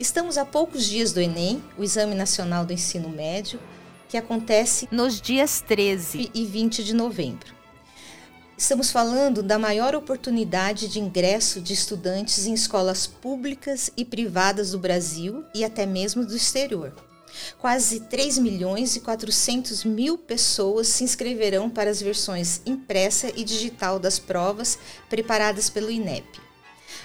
Estamos a poucos dias do Enem, o Exame Nacional do Ensino Médio, que acontece nos dias 13 e 20 de novembro. Estamos falando da maior oportunidade de ingresso de estudantes em escolas públicas e privadas do Brasil e até mesmo do exterior. Quase 3 milhões e 400 mil pessoas se inscreverão para as versões impressa e digital das provas preparadas pelo INEP.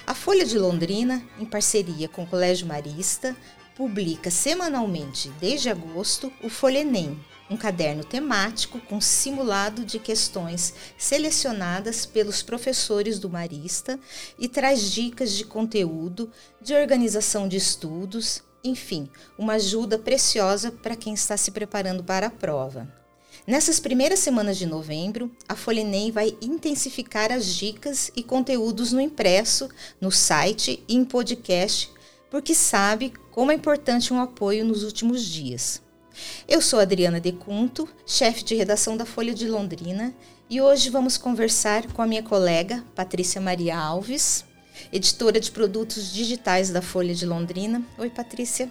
A Folha de Londrina, em parceria com o Colégio Marista, publica semanalmente, desde agosto, o Folha Enem, um caderno temático com simulado de questões selecionadas pelos professores do Marista e traz dicas de conteúdo, de organização de estudos, enfim, uma ajuda preciosa para quem está se preparando para a prova. Nessas primeiras semanas de novembro, a Folha Enem vai intensificar as dicas e conteúdos no impresso, no site e em podcast, porque sabe como é importante um apoio nos últimos dias. Eu sou Adriana Decunto, chefe de redação da Folha de Londrina, e hoje vamos conversar com a minha colega Patrícia Maria Alves, editora de produtos digitais da Folha de Londrina. Oi, Patrícia.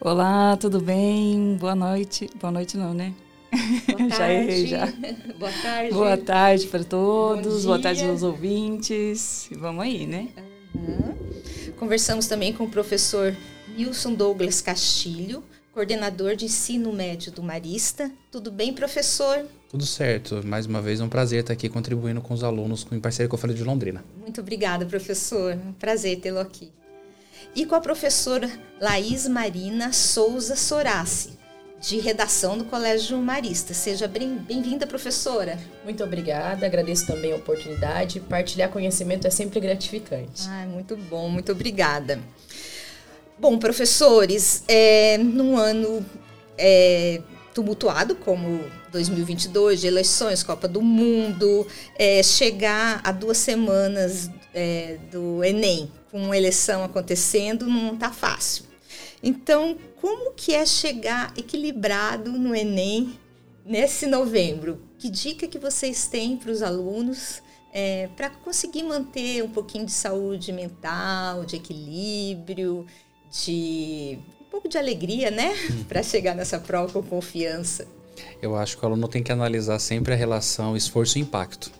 Olá, tudo bem? Boa noite. Boa noite não, né? Boa tarde. já errei, já. Boa tarde. Boa tarde para todos, boa tarde aos ouvintes. Vamos aí, né? Uhum. Conversamos também com o professor Nilson Douglas Castilho, coordenador de ensino médio do Marista. Tudo bem, professor? Tudo certo. Mais uma vez é um prazer estar aqui contribuindo com os alunos em parceria com a Folha de Londrina. Muito obrigada, professor. Um prazer tê-lo aqui. E com a professora Laís Marina Souza Sorassi, de redação do Colégio Marista. Seja bem-vinda, professora. Muito obrigada, agradeço também a oportunidade. Partilhar conhecimento é sempre gratificante. Ah, muito bom, muito obrigada. Bom, professores, é, num ano é, tumultuado como 2022, de eleições, Copa do Mundo, é, chegar a duas semanas é, do Enem, com eleição acontecendo, não está fácil. Então, como que é chegar equilibrado no Enem nesse novembro? Que dica que vocês têm para os alunos é, para conseguir manter um pouquinho de saúde mental, de equilíbrio? de um pouco de alegria, né? Para chegar nessa prova com confiança. Eu acho que o aluno tem que analisar sempre a relação esforço e impacto.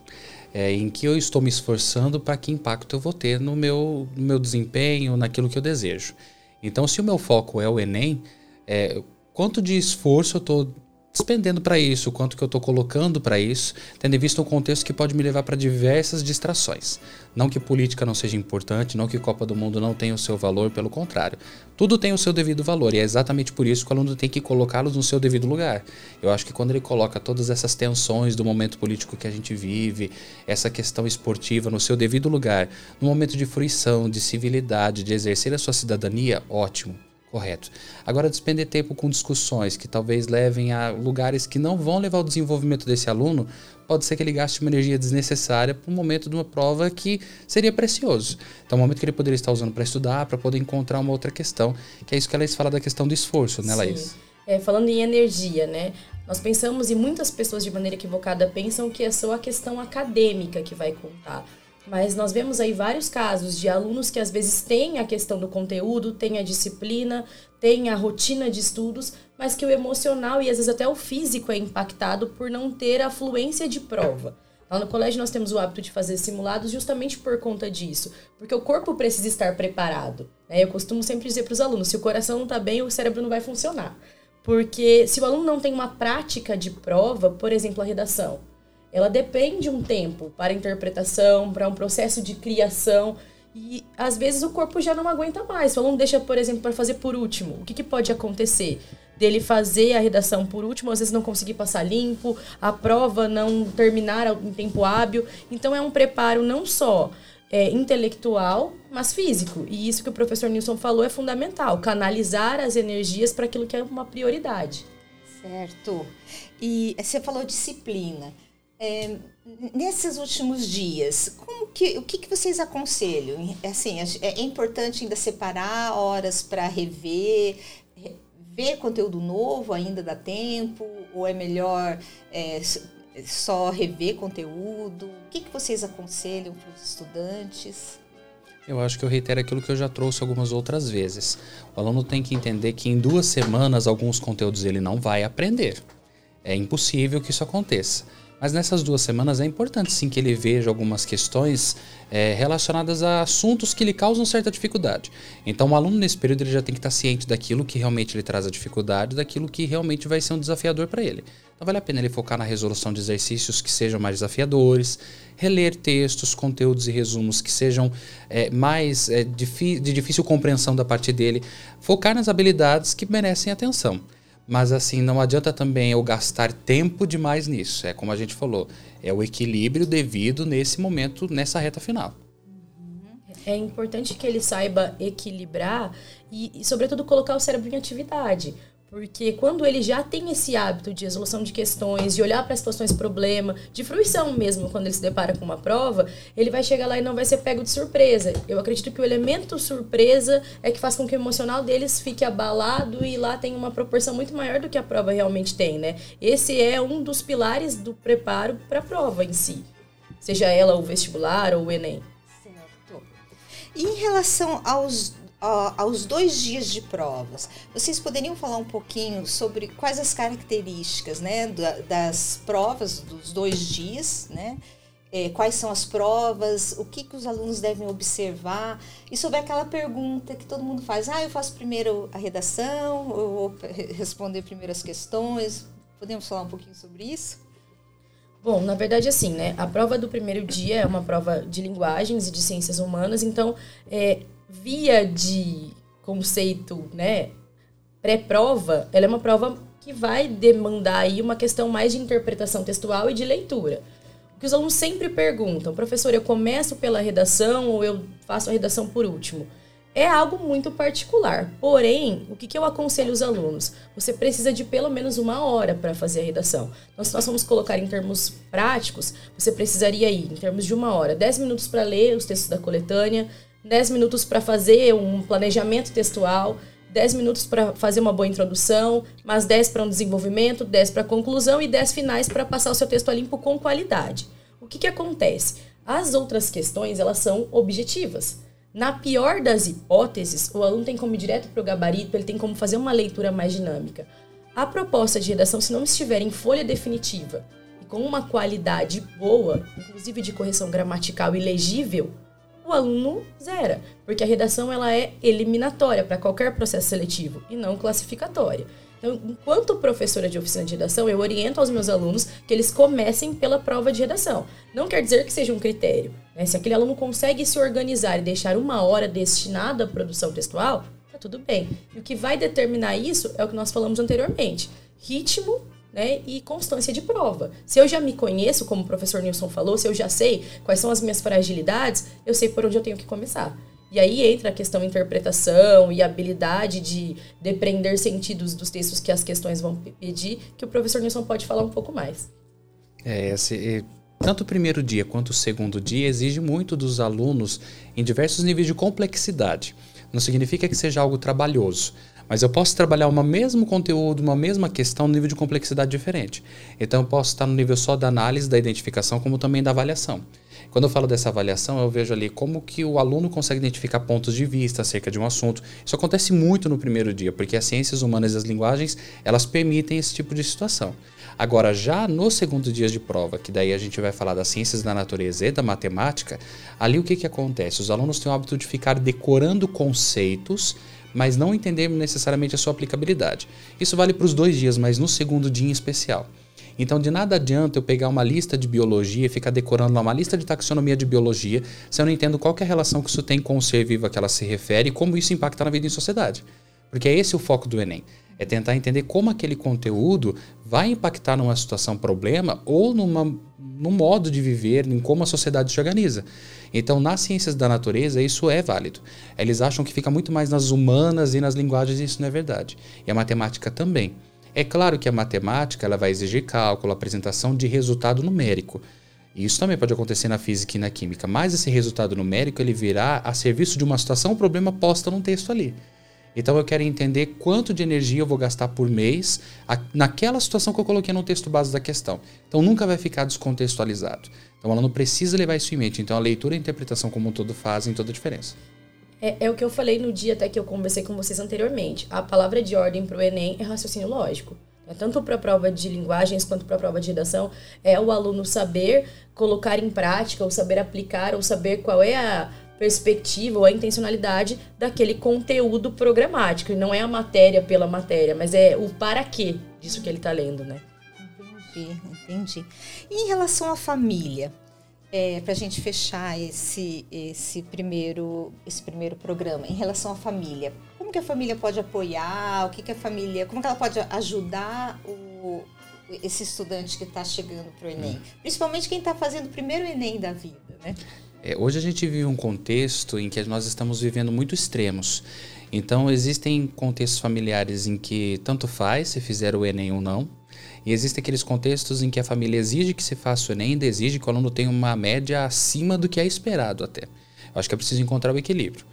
É, em que eu estou me esforçando para que impacto eu vou ter no meu, no meu desempenho, naquilo que eu desejo. Então, se o meu foco é o Enem, é, quanto de esforço eu estou despendendo para isso, quanto que eu estou colocando para isso, tendo em vista um contexto que pode me levar para diversas distrações. Não que política não seja importante, não que Copa do Mundo não tenha o seu valor, pelo contrário. Tudo tem o seu devido valor e é exatamente por isso que o aluno tem que colocá-los no seu devido lugar. Eu acho que quando ele coloca todas essas tensões do momento político que a gente vive, essa questão esportiva no seu devido lugar, no momento de fruição, de civilidade, de exercer a sua cidadania, ótimo Correto. Agora, despender tempo com discussões que talvez levem a lugares que não vão levar ao desenvolvimento desse aluno, pode ser que ele gaste uma energia desnecessária para um momento de uma prova que seria precioso. Então, o momento que ele poderia estar usando para estudar, para poder encontrar uma outra questão, que é isso que a Laís fala da questão do esforço, né, Laís? É, falando em energia, né? Nós pensamos, e muitas pessoas de maneira equivocada pensam que é só a questão acadêmica que vai contar. Mas nós vemos aí vários casos de alunos que às vezes têm a questão do conteúdo, têm a disciplina, têm a rotina de estudos, mas que o emocional e às vezes até o físico é impactado por não ter a fluência de prova. Lá no colégio nós temos o hábito de fazer simulados justamente por conta disso, porque o corpo precisa estar preparado. Né? Eu costumo sempre dizer para os alunos: se o coração não está bem, o cérebro não vai funcionar. Porque se o aluno não tem uma prática de prova, por exemplo, a redação, ela depende um tempo para interpretação, para um processo de criação. E às vezes o corpo já não aguenta mais. O aluno deixa, por exemplo, para fazer por último. O que, que pode acontecer? Dele fazer a redação por último, às vezes não conseguir passar limpo, a prova não terminar em tempo hábil. Então é um preparo não só é, intelectual, mas físico. E isso que o professor Nilson falou é fundamental: canalizar as energias para aquilo que é uma prioridade. Certo. E você falou disciplina. É, nesses últimos dias, como que, o que, que vocês aconselham? Assim, é, é importante ainda separar horas para rever, ver conteúdo novo ainda dá tempo? Ou é melhor é, só rever conteúdo? O que, que vocês aconselham para os estudantes? Eu acho que eu reitero aquilo que eu já trouxe algumas outras vezes. O aluno tem que entender que em duas semanas alguns conteúdos ele não vai aprender. É impossível que isso aconteça. Mas nessas duas semanas é importante sim que ele veja algumas questões é, relacionadas a assuntos que lhe causam certa dificuldade. Então o aluno nesse período ele já tem que estar ciente daquilo que realmente lhe traz a dificuldade, daquilo que realmente vai ser um desafiador para ele. Então vale a pena ele focar na resolução de exercícios que sejam mais desafiadores, reler textos, conteúdos e resumos que sejam é, mais é, de difícil compreensão da parte dele, focar nas habilidades que merecem atenção. Mas assim, não adianta também eu gastar tempo demais nisso. É como a gente falou, é o equilíbrio devido nesse momento, nessa reta final. É importante que ele saiba equilibrar e, e sobretudo, colocar o cérebro em atividade. Porque quando ele já tem esse hábito de resolução de questões, de olhar para situações problema, de fruição mesmo, quando ele se depara com uma prova, ele vai chegar lá e não vai ser pego de surpresa. Eu acredito que o elemento surpresa é que faz com que o emocional deles fique abalado e lá tem uma proporção muito maior do que a prova realmente tem, né? Esse é um dos pilares do preparo para a prova em si. Seja ela o vestibular ou o Enem. Certo. Em relação aos aos dois dias de provas, vocês poderiam falar um pouquinho sobre quais as características né, das provas dos dois dias, né? É, quais são as provas, o que, que os alunos devem observar, e sobre aquela pergunta que todo mundo faz, ah, eu faço primeiro a redação, eu vou responder primeiro as questões, podemos falar um pouquinho sobre isso? Bom, na verdade, assim, né? A prova do primeiro dia é uma prova de linguagens e de ciências humanas, então é, via de conceito, né, pré-prova, ela é uma prova que vai demandar aí uma questão mais de interpretação textual e de leitura. O que os alunos sempre perguntam, professor, eu começo pela redação ou eu faço a redação por último? É algo muito particular. Porém, o que, que eu aconselho os alunos? Você precisa de pelo menos uma hora para fazer a redação. Então, se nós vamos colocar em termos práticos, você precisaria ir, em termos de uma hora, 10 minutos para ler os textos da coletânea, 10 minutos para fazer um planejamento textual, 10 minutos para fazer uma boa introdução, mais 10 para um desenvolvimento, 10 para conclusão e 10 finais para passar o seu texto a limpo com qualidade. O que, que acontece? As outras questões, elas são objetivas. Na pior das hipóteses, o aluno tem como ir direto para o gabarito, ele tem como fazer uma leitura mais dinâmica. A proposta de redação, se não estiver em folha definitiva e com uma qualidade boa, inclusive de correção gramatical e legível, o aluno zera, porque a redação ela é eliminatória para qualquer processo seletivo e não classificatória. Então, enquanto professora de oficina de redação, eu oriento aos meus alunos que eles comecem pela prova de redação. Não quer dizer que seja um critério. Né? Se aquele aluno consegue se organizar e deixar uma hora destinada à produção textual, tá tudo bem. E o que vai determinar isso é o que nós falamos anteriormente: ritmo né, e constância de prova. Se eu já me conheço, como o professor Nilson falou, se eu já sei quais são as minhas fragilidades, eu sei por onde eu tenho que começar. E aí entra a questão interpretação e habilidade de depreender sentidos dos textos que as questões vão pedir, que o professor Nilson pode falar um pouco mais. É, esse, tanto o primeiro dia quanto o segundo dia exige muito dos alunos em diversos níveis de complexidade. Não significa que seja algo trabalhoso, mas eu posso trabalhar o mesmo conteúdo, uma mesma questão, no nível de complexidade diferente. Então eu posso estar no nível só da análise, da identificação, como também da avaliação. Quando eu falo dessa avaliação, eu vejo ali como que o aluno consegue identificar pontos de vista acerca de um assunto. Isso acontece muito no primeiro dia, porque as ciências humanas e as linguagens, elas permitem esse tipo de situação. Agora, já no segundo dia de prova, que daí a gente vai falar das ciências da natureza e da matemática, ali o que, que acontece? Os alunos têm o hábito de ficar decorando conceitos mas não entendemos necessariamente a sua aplicabilidade. Isso vale para os dois dias, mas no segundo dia em especial. Então, de nada adianta eu pegar uma lista de biologia e ficar decorando lá uma lista de taxonomia de biologia se eu não entendo qual é a relação que isso tem com o ser vivo a que ela se refere e como isso impacta na vida em sociedade. Porque é esse o foco do Enem. É tentar entender como aquele conteúdo vai impactar numa situação problema ou numa, num modo de viver, em como a sociedade se organiza. Então, nas ciências da natureza, isso é válido. Eles acham que fica muito mais nas humanas e nas linguagens, e isso não é verdade. E a matemática também. É claro que a matemática ela vai exigir cálculo, apresentação de resultado numérico. Isso também pode acontecer na física e na química, mas esse resultado numérico ele virá a serviço de uma situação, um problema posta num texto ali. Então eu quero entender quanto de energia eu vou gastar por mês naquela situação que eu coloquei no texto base da questão. Então nunca vai ficar descontextualizado. Então o aluno precisa levar isso em mente. Então a leitura e a interpretação como um todo fazem toda a diferença. É, é, o que eu falei no dia até que eu conversei com vocês anteriormente. A palavra de ordem para o Enem é raciocínio lógico. É tanto para a prova de linguagens quanto para a prova de redação, é o aluno saber colocar em prática, ou saber aplicar, ou saber qual é a perspectiva ou a intencionalidade daquele conteúdo programático. E não é a matéria pela matéria, mas é o para quê disso que ele está lendo, né? Entendi, entendi. E em relação à família, é, para a gente fechar esse, esse, primeiro, esse primeiro programa, em relação à família, como que a família pode apoiar, o que, que a família, como que ela pode ajudar o, esse estudante que está chegando para o Enem? Hum. Principalmente quem está fazendo o primeiro Enem da vida, né? É, hoje a gente vive um contexto em que nós estamos vivendo muito extremos. Então, existem contextos familiares em que tanto faz se fizer o Enem ou não. E existem aqueles contextos em que a família exige que se faça o Enem, ainda exige que o aluno tenha uma média acima do que é esperado até. Eu acho que é preciso encontrar o equilíbrio.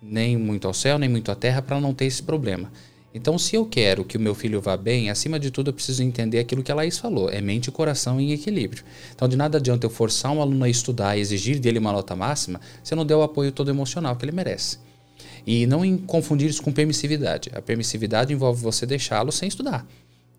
Nem muito ao céu, nem muito à terra, para não ter esse problema. Então, se eu quero que o meu filho vá bem, acima de tudo eu preciso entender aquilo que a Laís falou: é mente e coração em equilíbrio. Então, de nada adianta eu forçar um aluno a estudar e exigir dele uma nota máxima se eu não der o apoio todo emocional que ele merece. E não confundir isso com permissividade. A permissividade envolve você deixá-lo sem estudar.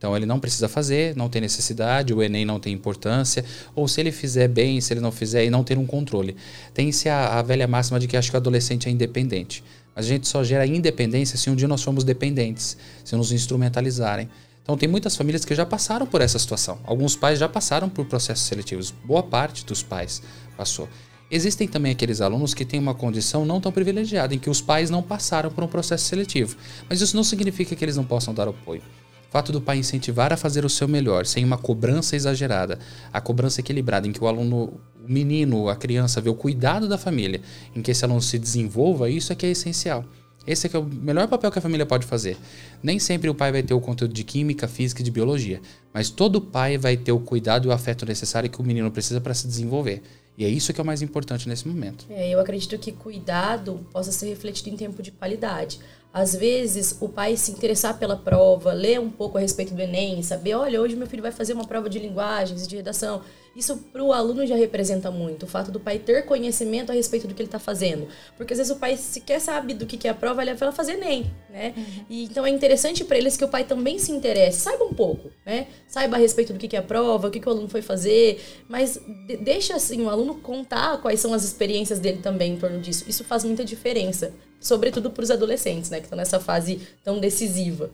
Então ele não precisa fazer, não tem necessidade, o Enem não tem importância, ou se ele fizer bem, se ele não fizer, e não ter um controle. Tem-se a, a velha máxima de que acho que o adolescente é independente. A gente só gera independência se um dia nós formos dependentes, se nos instrumentalizarem. Então tem muitas famílias que já passaram por essa situação. Alguns pais já passaram por processos seletivos. Boa parte dos pais passou. Existem também aqueles alunos que têm uma condição não tão privilegiada, em que os pais não passaram por um processo seletivo. Mas isso não significa que eles não possam dar apoio. O fato do pai incentivar a fazer o seu melhor, sem uma cobrança exagerada, a cobrança equilibrada, em que o aluno o menino, a criança, ver o cuidado da família, em que esse aluno se desenvolva, isso é que é essencial. Esse é, é o melhor papel que a família pode fazer. Nem sempre o pai vai ter o conteúdo de química, física e de biologia, mas todo pai vai ter o cuidado e o afeto necessário que o menino precisa para se desenvolver. E é isso que é o mais importante nesse momento. É, eu acredito que cuidado possa ser refletido em tempo de qualidade. Às vezes, o pai se interessar pela prova, ler um pouco a respeito do Enem, saber, olha, hoje meu filho vai fazer uma prova de linguagens e de redação. Isso para o aluno já representa muito, o fato do pai ter conhecimento a respeito do que ele está fazendo. Porque às vezes o pai sequer sabe do que, que é a prova, ele vai fazer nem, né? Uhum. E, então é interessante para eles que o pai também se interesse, saiba um pouco, né? Saiba a respeito do que, que é a prova, o que, que o aluno foi fazer, mas de, deixa assim o aluno contar quais são as experiências dele também em torno disso. Isso faz muita diferença, sobretudo para os adolescentes, né? Que estão nessa fase tão decisiva.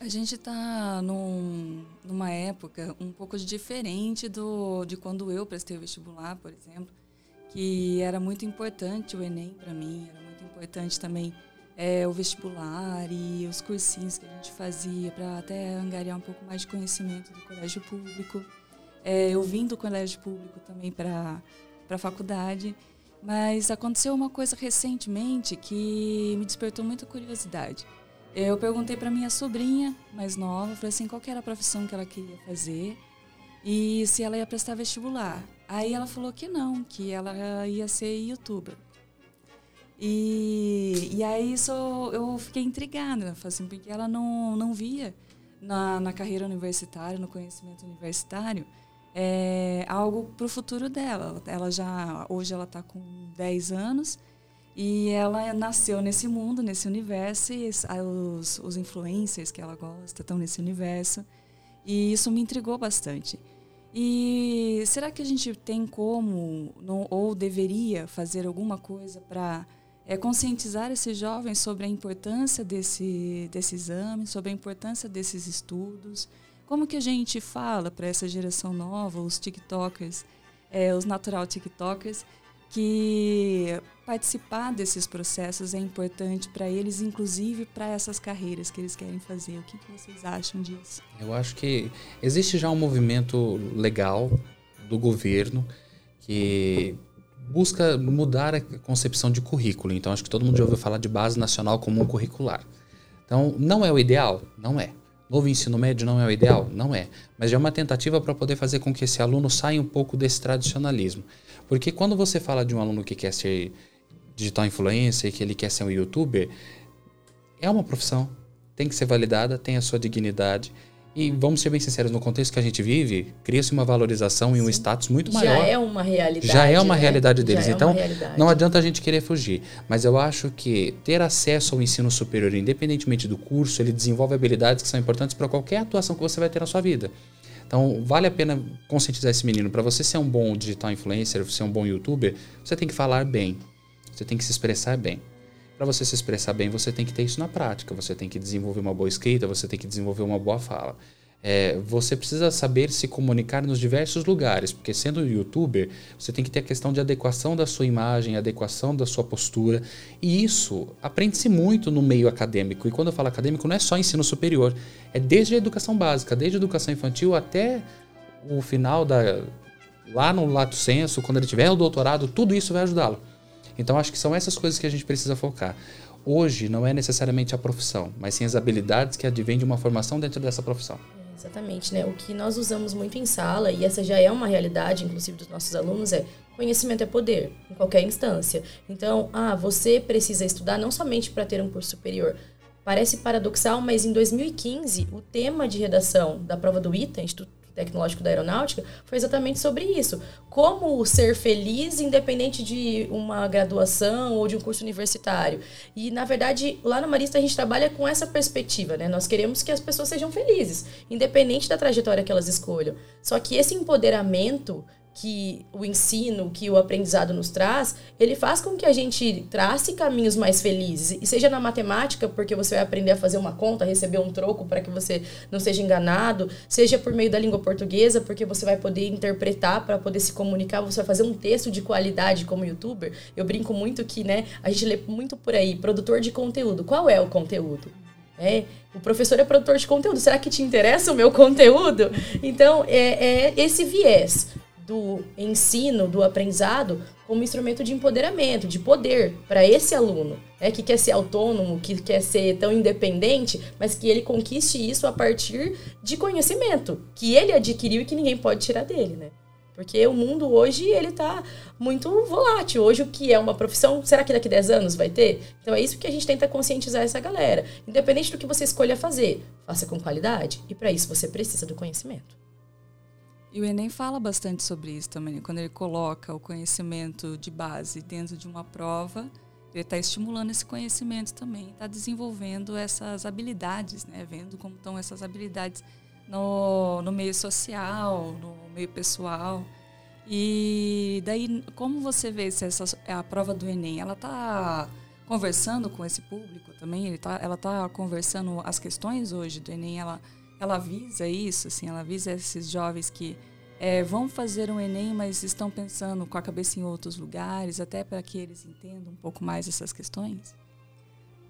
A gente está num, numa época um pouco diferente do, de quando eu prestei o vestibular, por exemplo, que era muito importante o Enem para mim, era muito importante também é, o vestibular e os cursinhos que a gente fazia para até angariar um pouco mais de conhecimento do colégio público. É, eu vim do colégio público também para a faculdade, mas aconteceu uma coisa recentemente que me despertou muita curiosidade. Eu perguntei para minha sobrinha mais nova, falei assim, qual era a profissão que ela queria fazer e se ela ia prestar vestibular. Aí ela falou que não, que ela ia ser youtuber. E, e aí isso eu fiquei intrigada, assim, porque ela não, não via na, na carreira universitária, no conhecimento universitário, é, algo para o futuro dela. Ela já hoje ela está com 10 anos e ela nasceu nesse mundo, nesse universo, e os, os influencers que ela gosta estão nesse universo. E isso me intrigou bastante. E será que a gente tem como, não, ou deveria fazer alguma coisa para é, conscientizar esses jovens sobre a importância desse, desse exame, sobre a importância desses estudos? Como que a gente fala para essa geração nova, os TikTokers, é, os natural TikTokers, que participar desses processos é importante para eles, inclusive para essas carreiras que eles querem fazer. O que, que, vocês acham disso? Eu acho que existe já um movimento legal do governo que busca mudar a concepção de currículo. Então, acho que todo mundo já ouviu falar de base nacional comum curricular. Então, não é o ideal? Não é. Novo ensino médio não é o ideal? Não é. Mas é uma tentativa para poder fazer com que esse aluno saia um pouco desse tradicionalismo. Porque quando você fala de um aluno que quer ser digital influencer, que ele quer ser um youtuber, é uma profissão, tem que ser validada, tem a sua dignidade. E vamos ser bem sinceros, no contexto que a gente vive, cria-se uma valorização e um status muito maior. Já é uma realidade. Já é uma né? realidade deles. É então, não adianta a gente querer fugir. Mas eu acho que ter acesso ao ensino superior, independentemente do curso, ele desenvolve habilidades que são importantes para qualquer atuação que você vai ter na sua vida. Então, vale a pena conscientizar esse menino. Para você ser um bom digital influencer, ser um bom youtuber, você tem que falar bem. Você tem que se expressar bem. Para você se expressar bem, você tem que ter isso na prática. Você tem que desenvolver uma boa escrita, você tem que desenvolver uma boa fala. É, você precisa saber se comunicar nos diversos lugares, porque sendo youtuber, você tem que ter a questão de adequação da sua imagem, adequação da sua postura, e isso aprende-se muito no meio acadêmico. E quando eu falo acadêmico, não é só ensino superior, é desde a educação básica, desde a educação infantil até o final da lá no lato senso, quando ele tiver o doutorado, tudo isso vai ajudá-lo. Então acho que são essas coisas que a gente precisa focar. Hoje não é necessariamente a profissão, mas sim as habilidades que advêm de uma formação dentro dessa profissão. Exatamente, né? O que nós usamos muito em sala, e essa já é uma realidade, inclusive, dos nossos alunos, é conhecimento é poder, em qualquer instância. Então, ah, você precisa estudar não somente para ter um curso superior. Parece paradoxal, mas em 2015, o tema de redação da prova do ITA, Instituto Tecnológico da Aeronáutica, foi exatamente sobre isso. Como ser feliz independente de uma graduação ou de um curso universitário. E, na verdade, lá no Marista a gente trabalha com essa perspectiva, né? Nós queremos que as pessoas sejam felizes, independente da trajetória que elas escolham. Só que esse empoderamento que o ensino, que o aprendizado nos traz, ele faz com que a gente trace caminhos mais felizes. E seja na matemática, porque você vai aprender a fazer uma conta, receber um troco para que você não seja enganado, seja por meio da língua portuguesa, porque você vai poder interpretar para poder se comunicar, você vai fazer um texto de qualidade como youtuber. Eu brinco muito que, né, a gente lê muito por aí, produtor de conteúdo. Qual é o conteúdo? É, o professor é produtor de conteúdo. Será que te interessa o meu conteúdo? Então, é, é esse viés do ensino, do aprendizado, como instrumento de empoderamento, de poder para esse aluno, né, que quer ser autônomo, que quer ser tão independente, mas que ele conquiste isso a partir de conhecimento que ele adquiriu e que ninguém pode tirar dele, né? Porque o mundo hoje ele está muito volátil. Hoje o que é uma profissão, será que daqui a 10 anos vai ter? Então é isso que a gente tenta conscientizar essa galera. Independente do que você escolha fazer, faça com qualidade e para isso você precisa do conhecimento. E o Enem fala bastante sobre isso também. Quando ele coloca o conhecimento de base dentro de uma prova, ele está estimulando esse conhecimento também, está desenvolvendo essas habilidades, né? vendo como estão essas habilidades no, no meio social, no meio pessoal. E daí, como você vê se essa é a prova do Enem, ela está conversando com esse público também? Ele tá, ela está conversando as questões hoje do Enem, ela ela visa isso, assim, ela visa esses jovens que é, vão fazer um Enem, mas estão pensando com a cabeça em outros lugares, até para que eles entendam um pouco mais essas questões?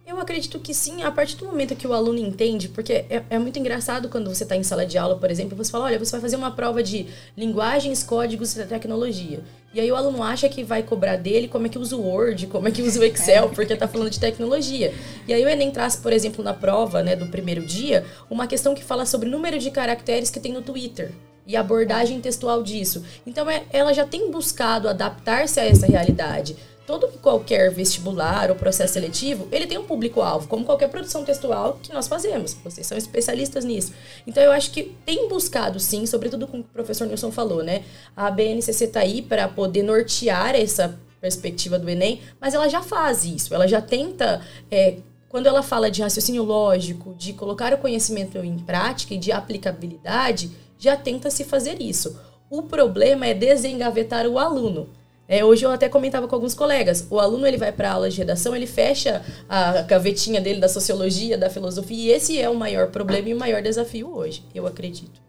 Eu acredito que sim, a partir do momento que o aluno entende, porque é, é muito engraçado quando você está em sala de aula, por exemplo, você fala, olha, você vai fazer uma prova de linguagens, códigos e tecnologia. E aí o aluno acha que vai cobrar dele como é que usa o Word, como é que usa o Excel, porque está falando de tecnologia. E aí o Enem traz, por exemplo, na prova né, do primeiro dia, uma questão que fala sobre o número de caracteres que tem no Twitter e a abordagem textual disso. Então é, ela já tem buscado adaptar-se a essa realidade todo qualquer vestibular ou processo seletivo, ele tem um público-alvo, como qualquer produção textual que nós fazemos. Vocês são especialistas nisso. Então, eu acho que tem buscado, sim, sobretudo com o professor Nilson falou, né? A BNCC está aí para poder nortear essa perspectiva do Enem, mas ela já faz isso, ela já tenta. É, quando ela fala de raciocínio lógico, de colocar o conhecimento em prática e de aplicabilidade, já tenta se fazer isso. O problema é desengavetar o aluno. É, hoje eu até comentava com alguns colegas. O aluno ele vai para aula de redação, ele fecha a gavetinha dele da sociologia, da filosofia, e esse é o maior problema e o maior desafio hoje, eu acredito.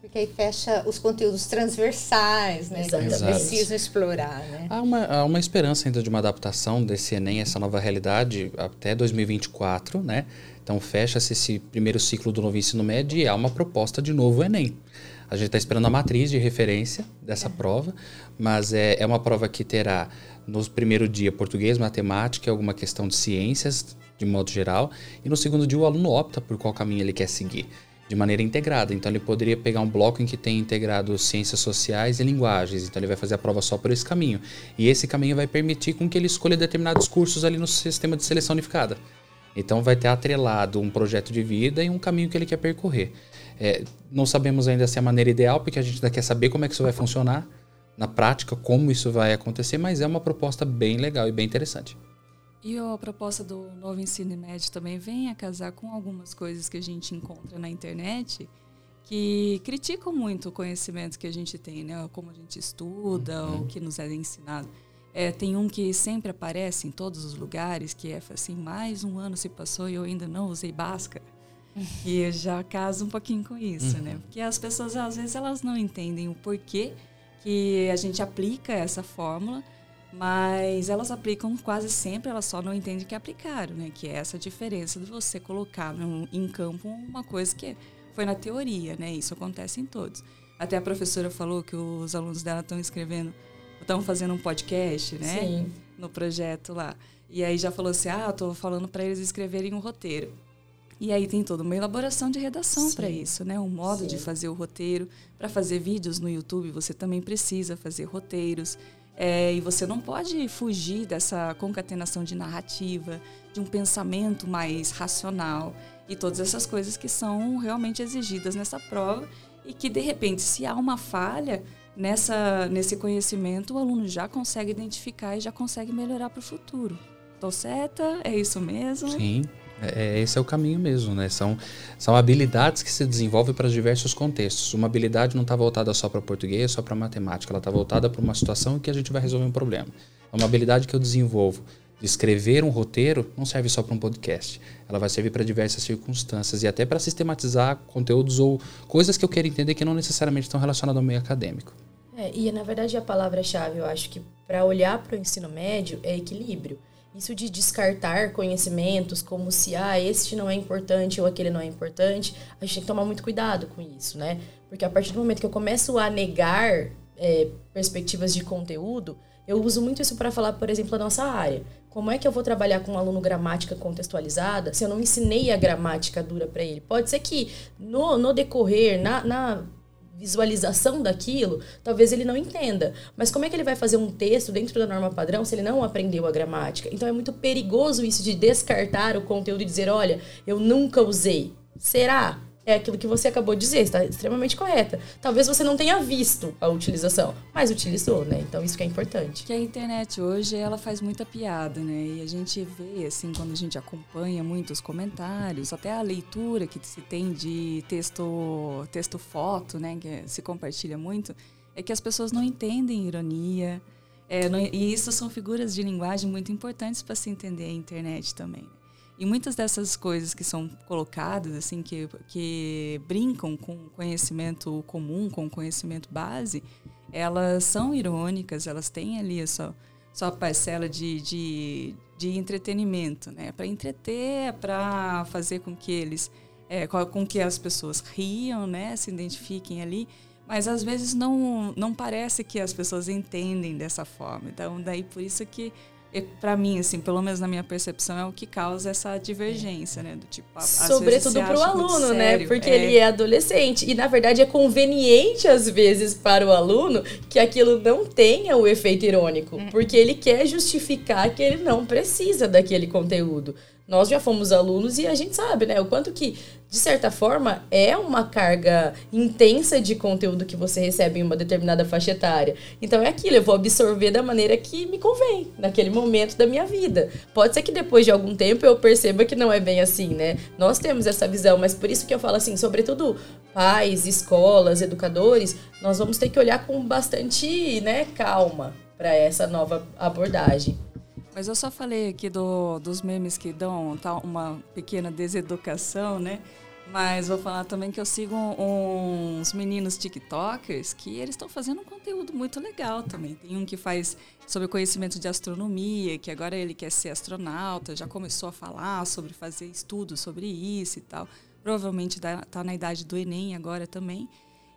Porque aí fecha os conteúdos transversais, né? Exatamente. Que precisam explorar, né? Há uma, há uma esperança ainda de uma adaptação desse Enem, essa nova realidade, até 2024, né? Então fecha-se esse primeiro ciclo do novo ensino médio e há uma proposta de novo Enem. A gente está esperando a matriz de referência dessa é. prova, mas é, é uma prova que terá no primeiro dia português, matemática e alguma questão de ciências, de modo geral, e no segundo dia o aluno opta por qual caminho ele quer seguir, de maneira integrada. Então ele poderia pegar um bloco em que tem integrado ciências sociais e linguagens, então ele vai fazer a prova só por esse caminho. E esse caminho vai permitir com que ele escolha determinados cursos ali no sistema de seleção unificada. Então vai ter atrelado um projeto de vida e um caminho que ele quer percorrer. É, não sabemos ainda se é a maneira ideal, porque a gente ainda quer saber como é que isso vai funcionar na prática, como isso vai acontecer, mas é uma proposta bem legal e bem interessante. E a proposta do novo ensino médio também vem a casar com algumas coisas que a gente encontra na internet que criticam muito o conhecimento que a gente tem, né? Como a gente estuda, uhum. o que nos é ensinado. É, tem um que sempre aparece em todos os lugares, que é assim, mais um ano se passou e eu ainda não usei Bhaskara. E eu já caso um pouquinho com isso, né? uhum. né? Porque as pessoas, às vezes, elas não entendem o porquê que a gente aplica essa fórmula, mas elas aplicam quase sempre, elas só não entendem que aplicaram, né? Que é essa diferença de você colocar no, em campo uma coisa que foi na teoria, né? Isso acontece em todos. Até a professora falou que os alunos dela estão escrevendo, estão fazendo um podcast, né? Sim. No projeto lá. E aí já falou assim: ah, tô falando para eles escreverem um roteiro. E aí tem toda uma elaboração de redação para isso, né? Um modo Sim. de fazer o roteiro. Para fazer vídeos no YouTube, você também precisa fazer roteiros. É, e você não pode fugir dessa concatenação de narrativa, de um pensamento mais racional e todas essas coisas que são realmente exigidas nessa prova e que de repente se há uma falha nessa nesse conhecimento o aluno já consegue identificar e já consegue melhorar para o futuro. Estou certa? É isso mesmo? Sim. É, é, esse é o caminho mesmo, né? São, são habilidades que se desenvolvem para diversos contextos. Uma habilidade não está voltada só para português, só para matemática. Ela está voltada para uma situação em que a gente vai resolver um problema. Uma habilidade que eu desenvolvo de escrever um roteiro não serve só para um podcast. Ela vai servir para diversas circunstâncias e até para sistematizar conteúdos ou coisas que eu quero entender que não necessariamente estão relacionadas ao meio acadêmico. É, e na verdade a palavra-chave, eu acho que para olhar para o ensino médio é equilíbrio. Isso de descartar conhecimentos como se, ah, este não é importante ou aquele não é importante, a gente tem que tomar muito cuidado com isso, né? Porque a partir do momento que eu começo a negar é, perspectivas de conteúdo, eu uso muito isso para falar, por exemplo, a nossa área. Como é que eu vou trabalhar com um aluno gramática contextualizada se eu não ensinei a gramática dura para ele? Pode ser que no, no decorrer, na, na visualização daquilo, talvez ele não entenda. Mas como é que ele vai fazer um texto dentro da norma padrão se ele não aprendeu a gramática? Então é muito perigoso isso de descartar o conteúdo e dizer, olha, eu nunca usei. Será? É aquilo que você acabou de dizer, está extremamente correta. Talvez você não tenha visto a utilização, mas utilizou, né? Então isso que é importante. Que a internet hoje ela faz muita piada, né? E a gente vê assim quando a gente acompanha muitos comentários, até a leitura que se tem de texto, texto foto, né, que se compartilha muito, é que as pessoas não entendem ironia. É, não, e isso são figuras de linguagem muito importantes para se entender a internet também. E muitas dessas coisas que são colocadas, assim, que, que brincam com conhecimento comum, com conhecimento base, elas são irônicas, elas têm ali a sua, sua parcela de, de, de entretenimento, né? Para entreter, para fazer com que eles, é, com que as pessoas riam, né? Se identifiquem ali. Mas às vezes não, não parece que as pessoas entendem dessa forma. Então, daí por isso que para mim, assim, pelo menos na minha percepção, é o que causa essa divergência, né? Do tipo, Sobretudo para o aluno, né? Porque é. ele é adolescente. E, na verdade, é conveniente, às vezes, para o aluno que aquilo não tenha o efeito irônico. Hum. Porque ele quer justificar que ele não precisa daquele conteúdo. Nós já fomos alunos e a gente sabe, né? O quanto que, de certa forma, é uma carga intensa de conteúdo que você recebe em uma determinada faixa etária. Então é aquilo, eu vou absorver da maneira que me convém, naquele momento da minha vida. Pode ser que depois de algum tempo eu perceba que não é bem assim, né? Nós temos essa visão, mas por isso que eu falo assim, sobretudo pais, escolas, educadores, nós vamos ter que olhar com bastante, né, calma para essa nova abordagem. Mas eu só falei aqui do, dos memes que dão tá, uma pequena deseducação, né? Mas vou falar também que eu sigo uns meninos TikTokers que eles estão fazendo um conteúdo muito legal também. Tem um que faz sobre conhecimento de astronomia, que agora ele quer ser astronauta, já começou a falar sobre fazer estudos sobre isso e tal. Provavelmente está na idade do Enem agora também.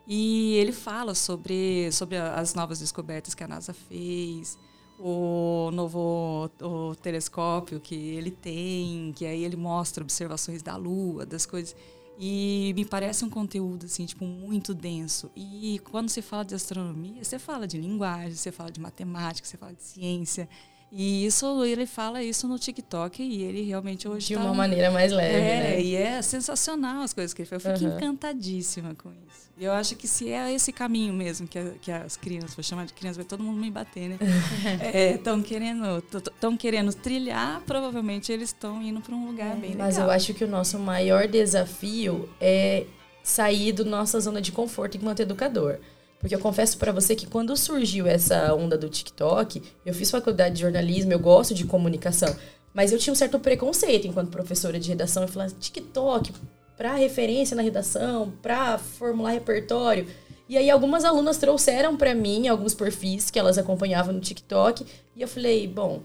E ele fala sobre, sobre as novas descobertas que a NASA fez, o novo o telescópio que ele tem, que aí ele mostra observações da Lua, das coisas. E me parece um conteúdo assim, tipo, muito denso. E quando você fala de astronomia, você fala de linguagem, você fala de matemática, você fala de ciência. E isso, ele fala isso no TikTok e ele realmente hoje De tá uma maneira mais leve, É, né? e é sensacional as coisas que ele faz. Eu fico Uhum. encantadíssima com isso. E eu acho que se é esse caminho mesmo que, a- que as crianças, vou chamar de crianças, vai todo mundo me bater, né? Estão querendo, tão querendo trilhar, provavelmente eles estão indo para um lugar bem legal. Mas eu acho que o nosso maior desafio é sair da nossa zona de conforto enquanto educador. Porque eu confesso pra você que quando surgiu essa onda do TikTok, eu fiz faculdade de jornalismo, eu gosto de comunicação, mas eu tinha um certo preconceito enquanto professora de redação. Eu falava, TikTok, pra referência na redação, pra formular repertório. E aí algumas alunas trouxeram pra mim alguns perfis que elas acompanhavam no TikTok, e eu falei, bom,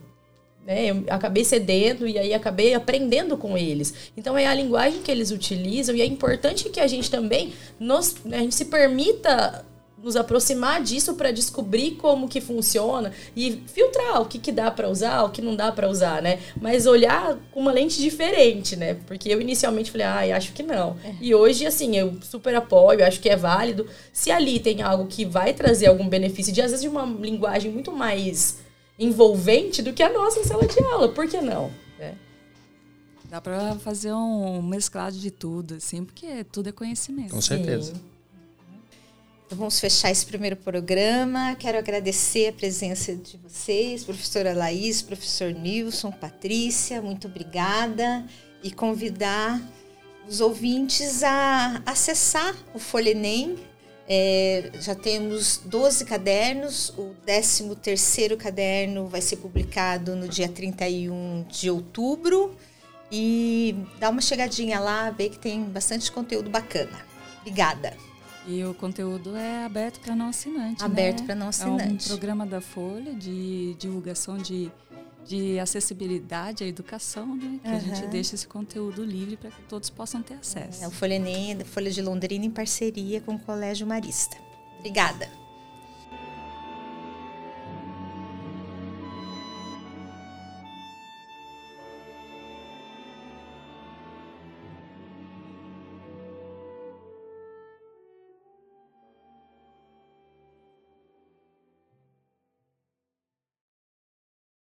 né? Eu acabei cedendo e aí acabei aprendendo com eles. Então é a linguagem que eles utilizam e é importante que a gente também nos, né, a gente se permita nos aproximar disso para descobrir como que funciona e filtrar o que, que dá para usar, o que não dá para usar, né? Mas olhar com uma lente diferente, né? Porque eu inicialmente falei, ai, acho que não. E hoje, assim, eu super apoio, acho que é válido. Se ali tem algo que vai trazer algum benefício, de às vezes de uma linguagem muito mais envolvente do que a nossa em sala de aula, por que não? né? Dá para fazer um mesclado de tudo, assim, porque tudo é conhecimento. Com certeza. Sim. Vamos fechar esse primeiro programa. Quero agradecer a presença de vocês, professora Laís, professor Nilson, Patrícia, muito obrigada. E convidar os ouvintes a acessar o Folha Enem. É, já temos 12 cadernos, o 13 terceiro caderno vai ser publicado no dia 31 de outubro. E dá uma chegadinha lá, ver que tem bastante conteúdo bacana. Obrigada. E o conteúdo é aberto para não assinante. Aberto né? para não É um assinante. programa da Folha de divulgação de, de acessibilidade à educação, né? Que a gente deixa esse conteúdo livre para que todos possam ter acesso. É o Folha Enem, Folha de Londrina, em parceria com o Colégio Marista. Obrigada.